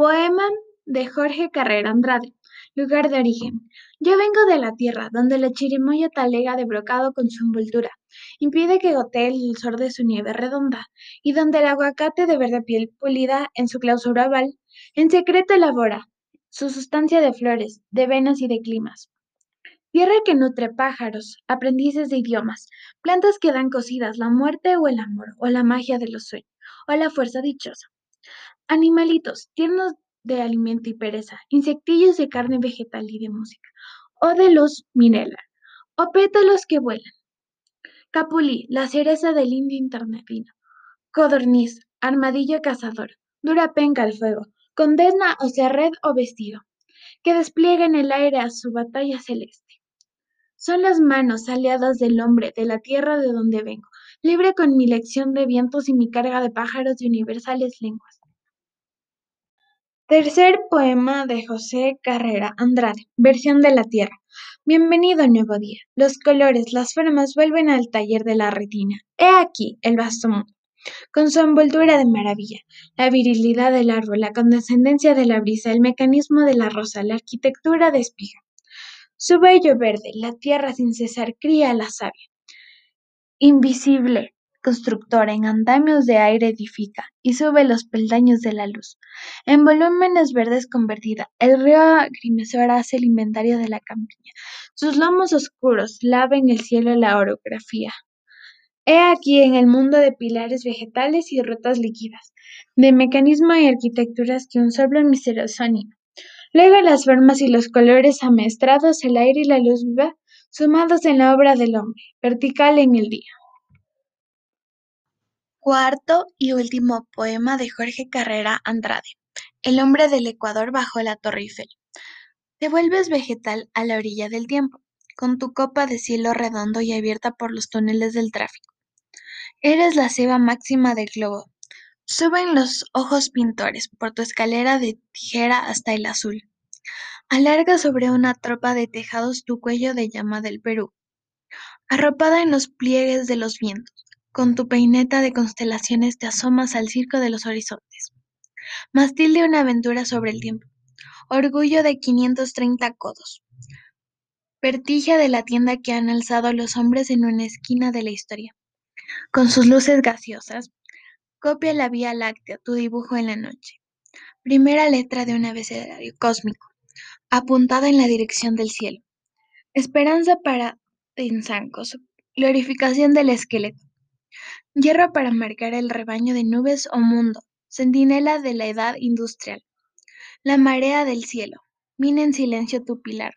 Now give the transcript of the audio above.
Poema de Jorge Carrera Andrade. Lugar de origen. Yo vengo de la tierra, donde la chirimoya talega de brocado con su envoltura impide que gotee el sol de su nieve redonda, y donde el aguacate de verde piel pulida en su clausura oval, en secreto elabora su sustancia de flores, de venas y de climas. Tierra que nutre pájaros, aprendices de idiomas, plantas que dan cocidas la muerte o el amor, o la magia de los sueños, o la fuerza dichosa. Animalitos, tiernos de alimento y pereza, insectillos de carne vegetal y de música, o de los mineral, o pétalos que vuelan. Capulí, la cereza del indio internavino. Codorniz, armadillo cazador, dura penca al fuego, condena o sea red o vestido, que despliega en el aire a su batalla celeste. Son las manos aliadas del hombre de la tierra de donde vengo, libre con mi lección de vientos y mi carga de pájaros de universales lenguas. Tercer poema de José Carrera Andrade, versión de la Tierra. Bienvenido nuevo día. Los colores, las formas vuelven al taller de la retina. He aquí el vasto mundo, con su envoltura de maravilla, la virilidad del árbol, la condescendencia de la brisa, el mecanismo de la rosa, la arquitectura de espiga. Su bello verde, la tierra sin cesar cría la savia. Invisible, constructora en andamios de aire edifica y sube los peldaños de la luz. En volúmenes verdes convertida, el río agrimensor hace el inventario de la campiña. Sus lomos oscuros laven el cielo la orografía. He aquí en el mundo de pilares vegetales y rutas líquidas, de mecanismo y arquitecturas que un soplo misterioso anima. Luego las formas y los colores amestrados, el aire y la luz viva, sumados en la obra del hombre, vertical en el día. Cuarto y último poema de Jorge Carrera Andrade. El hombre del Ecuador bajo la Torre Eiffel. Te vuelves vegetal a la orilla del tiempo, con tu copa de cielo redondo y abierta por los túneles del tráfico. Eres la ceba máxima del globo. Suben los ojos pintores por tu escalera de tijera hasta el azul. Alarga sobre una tropa de tejados tu cuello de llama del Perú. Arropada en los pliegues de los vientos, con tu peineta de constelaciones te asomas al circo de los horizontes. Mastil de una aventura sobre el tiempo. Orgullo de 530 codos. Vertija de la tienda que han alzado los hombres en una esquina de la historia. Con sus luces gaseosas, copia la Vía Láctea, tu dibujo en la noche. Primera letra de un abecedario cósmico, apuntada en la dirección del cielo. Esperanza para Tinzancos, glorificación del esqueleto. Hierro para marcar el rebaño de nubes o mundo, centinela de la edad industrial. La marea del cielo, mina en silencio tu pilar,